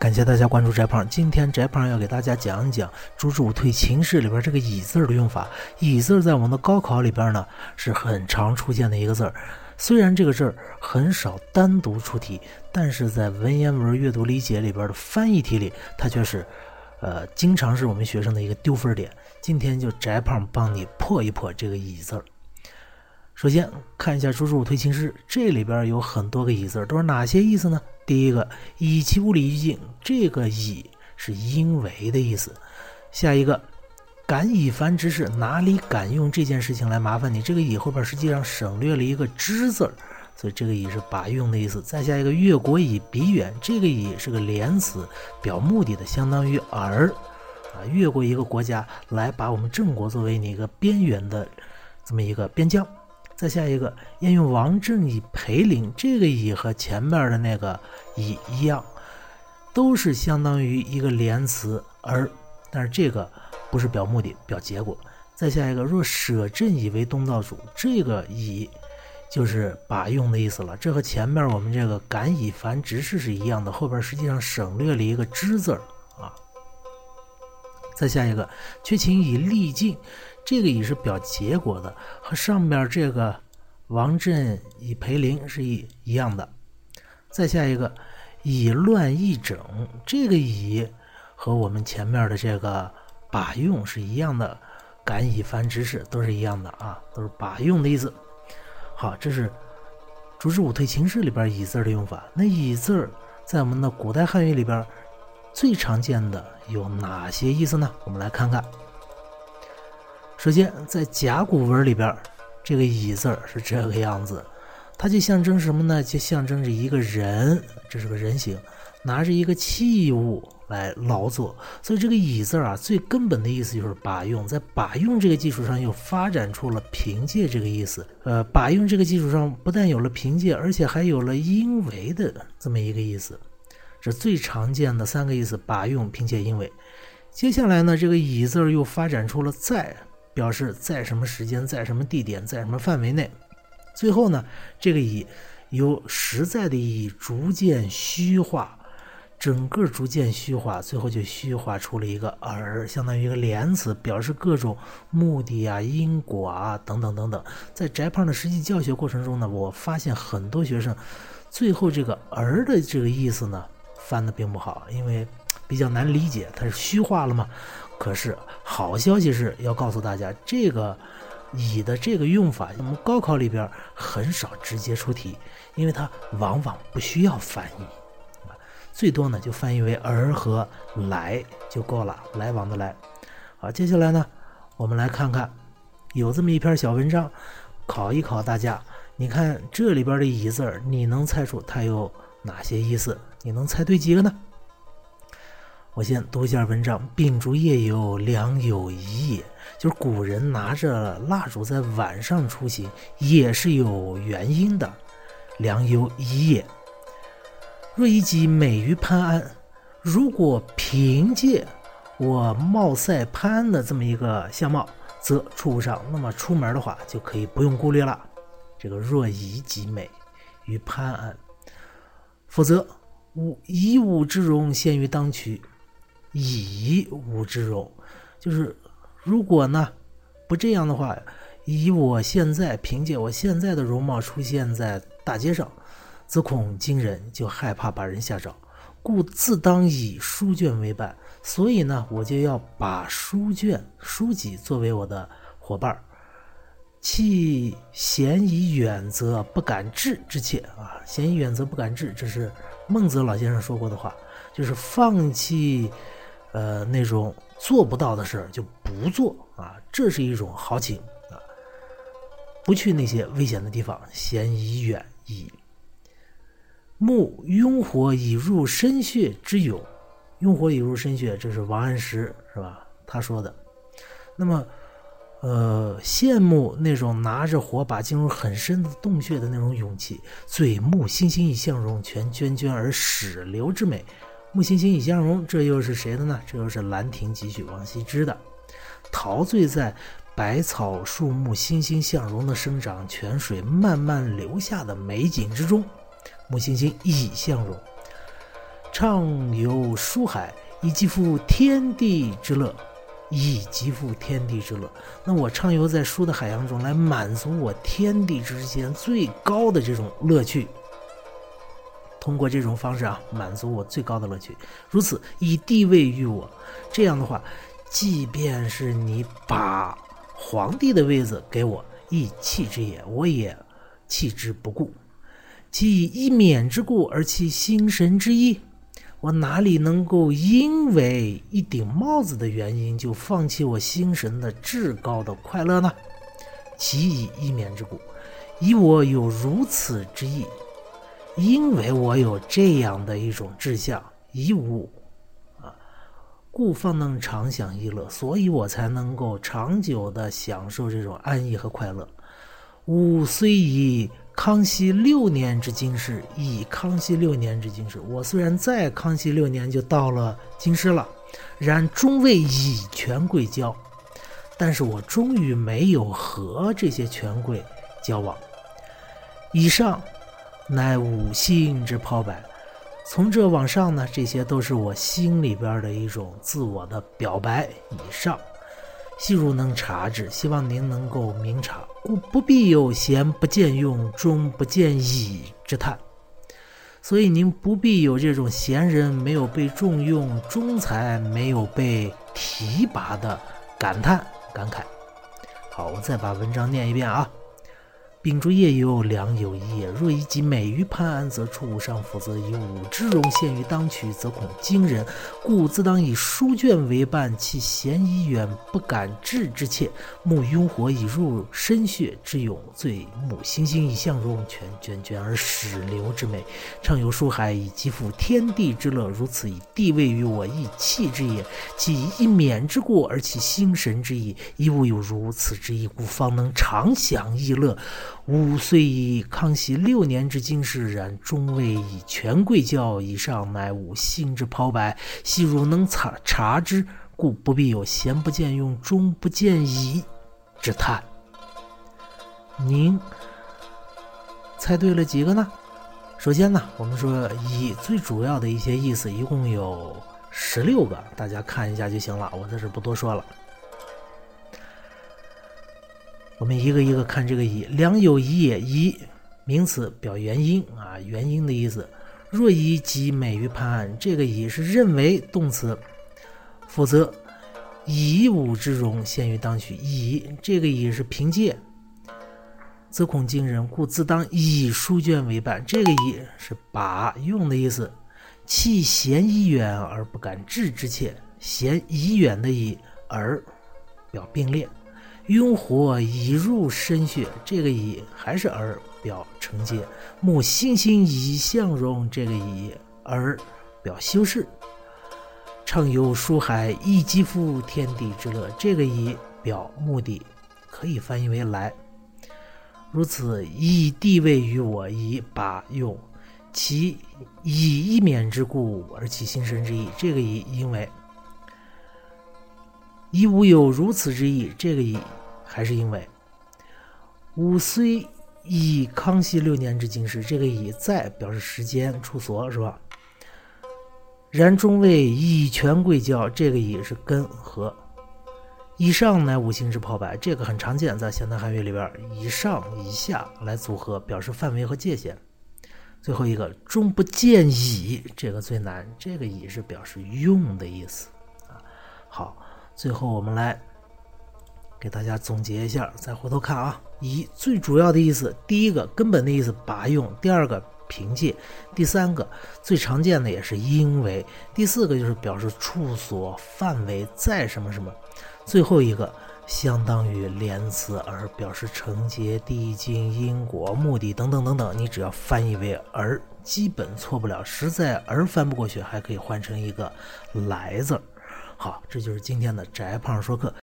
感谢大家关注翟胖。今天翟胖要给大家讲一讲《朱之武退秦氏》里边这个“乙”字的用法。“乙”字在我们的高考里边呢是很常出现的一个字儿。虽然这个字儿很少单独出题，但是在文言文阅读理解里边的翻译题里，它却是，呃，经常是我们学生的一个丢分点。今天就翟胖帮你破一破这个“乙”字儿。首先看一下《朱之武退秦诗》，这里边有很多个“乙”字，都是哪些意思呢？第一个“以其物理于境”，这个“以”是因为的意思。下一个“敢以凡之事”，哪里敢用这件事情来麻烦你？这个“以”后边实际上省略了一个“之”字所以这个“以”是把用的意思。再下一个“越国以彼远”，这个“以”是个连词，表目的的，相当于“而”啊，越过一个国家来把我们郑国作为你一个边缘的这么一个边疆。再下一个，要用王正以裴陵，这个以和前面的那个以一样，都是相当于一个连词而，但是这个不是表目的，表结果。再下一个，若舍朕以为东道主，这个以就是把用的意思了，这和前面我们这个敢以凡执事是一样的，后边实际上省略了一个之字儿啊。再下一个，却请以力尽。这个以是表结果的，和上边这个王振以裴林是一一样的。再下一个以乱易整，这个以和我们前面的这个把用是一样的，敢以凡之事都是一样的啊，都是把用的意思。好，这是《朱之武退秦氏》里边以字的用法。那以字在我们的古代汉语里边最常见的有哪些意思呢？我们来看看。首先，在甲骨文里边，这个“乙”字是这个样子，它就象征什么呢？就象征着一个人，这是个人形，拿着一个器物来劳作。所以这个“乙”字啊，最根本的意思就是把用，在把用这个基础上又发展出了凭借这个意思。呃，把用这个基础上不但有了凭借，而且还有了因为的这么一个意思，这最常见的三个意思：把用、凭借、因为。接下来呢，这个“乙”字又发展出了在。表示在什么时间，在什么地点，在什么范围内。最后呢，这个以由实在的意义逐渐虚化，整个逐渐虚化，最后就虚化出了一个而，相当于一个连词，表示各种目的啊、因果啊等等等等。在翟胖的实际教学过程中呢，我发现很多学生最后这个而的这个意思呢翻的并不好，因为比较难理解，它是虚化了吗。可是好消息是要告诉大家，这个“以”的这个用法，我们高考里边很少直接出题，因为它往往不需要翻译，最多呢就翻译为“而”和“来”就够了，来往的来。好，接下来呢，我们来看看，有这么一篇小文章，考一考大家。你看这里边的“以”字，你能猜出它有哪些意思？你能猜对几个呢？我先读一下文章：“秉烛夜游，良有疑也。”就是古人拿着蜡烛在晚上出行，也是有原因的。良有疑也。若以己美于潘安，如果凭借我貌赛潘安的这么一个相貌，则出不上。那么出门的话，就可以不用顾虑了。这个若以己美于潘安，否则吾以吾之容陷于当渠。以吾之容，就是如果呢不这样的话，以我现在凭借我现在的容貌出现在大街上，则恐惊人，就害怕把人吓着，故自当以书卷为伴。所以呢，我就要把书卷、书籍作为我的伙伴儿。弃嫌以远则不敢至之切啊，嫌以远则不敢至，这是孟子老先生说过的话，就是放弃。呃，那种做不到的事儿就不做啊，这是一种豪情啊。不去那些危险的地方，嫌以远矣。目拥火以入深穴之勇，拥火以入深穴，这是王安石是吧？他说的。那么，呃，羡慕那种拿着火把进入很深的洞穴的那种勇气，嘴目欣欣以向荣，全涓涓而始流之美。木星星以相容，这又是谁的呢？这又是《兰亭集序》王羲之的。陶醉在百草树木欣欣向荣的生长，泉水慢慢流下的美景之中，木星星以相容。畅游书海，以极富天地之乐。以极富天地之乐。那我畅游在书的海洋中，来满足我天地之间最高的这种乐趣。通过这种方式啊，满足我最高的乐趣。如此以地位于我，这样的话，即便是你把皇帝的位子给我，亦弃之也，我也弃之不顾。其以一免之故而弃心神之意。我哪里能够因为一顶帽子的原因就放弃我心神的至高的快乐呢？其以一免之故，以我有如此之意，因为我有这样的一种志向，以吾啊，故方能长享逸乐，所以我才能够长久的享受这种安逸和快乐。吾虽以。康熙六年之京师，以康熙六年之京师。我虽然在康熙六年就到了京师了，然终未以权贵交，但是我终于没有和这些权贵交往。以上乃五心之抛白，从这往上呢，这些都是我心里边的一种自我的表白。以上。细如能察之，希望您能够明察，故不必有闲不见用，终不见已之叹。所以您不必有这种闲人没有被重用，中才没有被提拔的感叹感慨。好，我再把文章念一遍啊。秉烛夜游，良有一也。若以己美于潘安，则出吾上，否则以吾之容陷于当取，则恐惊人。故自当以书卷为伴，其嫌疑远，不敢至之切。目晕火以入深穴之勇，醉目星星以向荣，泉涓涓而始流之美。畅游书海，以极富天地之乐。如此以地位于我，亦弃之也。其以一免之过，而其心神之意，亦吾有如此之意，故方能长享逸乐。吾虽以康熙六年之经世，然终未以权贵教。以上乃吾心之抛白。昔汝能察察之，故不必有闲不见用，终不见已之叹。您猜对了几个呢？首先呢，我们说以最主要的一些意思，一共有十六个，大家看一下就行了。我在这不多说了。我们一个一个看这个“以”，良有以也。以名词表原因啊，原因的意思。若以己美于潘安，这个“以”是认为动词，否则以吾之容陷于当取。以这个“以”是凭借，则恐惊人，故自当以书卷为伴。这个“以”是把用的意思。弃嫌疑远而不敢至之切，嫌疑远的“以”而表并列。晕火已入深穴，这个以还是而表承接；木星星以向荣，这个以而表修饰。畅游书海亦极富天地之乐，这个以表目的，可以翻译为来。如此以地位于我，以把用其以一免之故而其心神之意，这个以因为以吾有如此之意，这个以。还是因为，吾虽以康熙六年之京师，这个以在表示时间处所是吧？然终未以权贵教，这个以是根和。以上乃五行之炮白，这个很常见，在现代汉语里边，以上以下来组合表示范围和界限。最后一个终不见以，这个最难，这个以是表示用的意思啊。好，最后我们来。给大家总结一下，再回头看啊。以最主要的意思，第一个根本的意思拔用；第二个凭借；第三个最常见的也是因为；第四个就是表示处所、范围在什么什么；最后一个相当于连词而表示承接、递进、因果、目的等等等等。你只要翻译为而，基本错不了。实在而翻不过去，还可以换成一个来字。好，这就是今天的翟胖说课。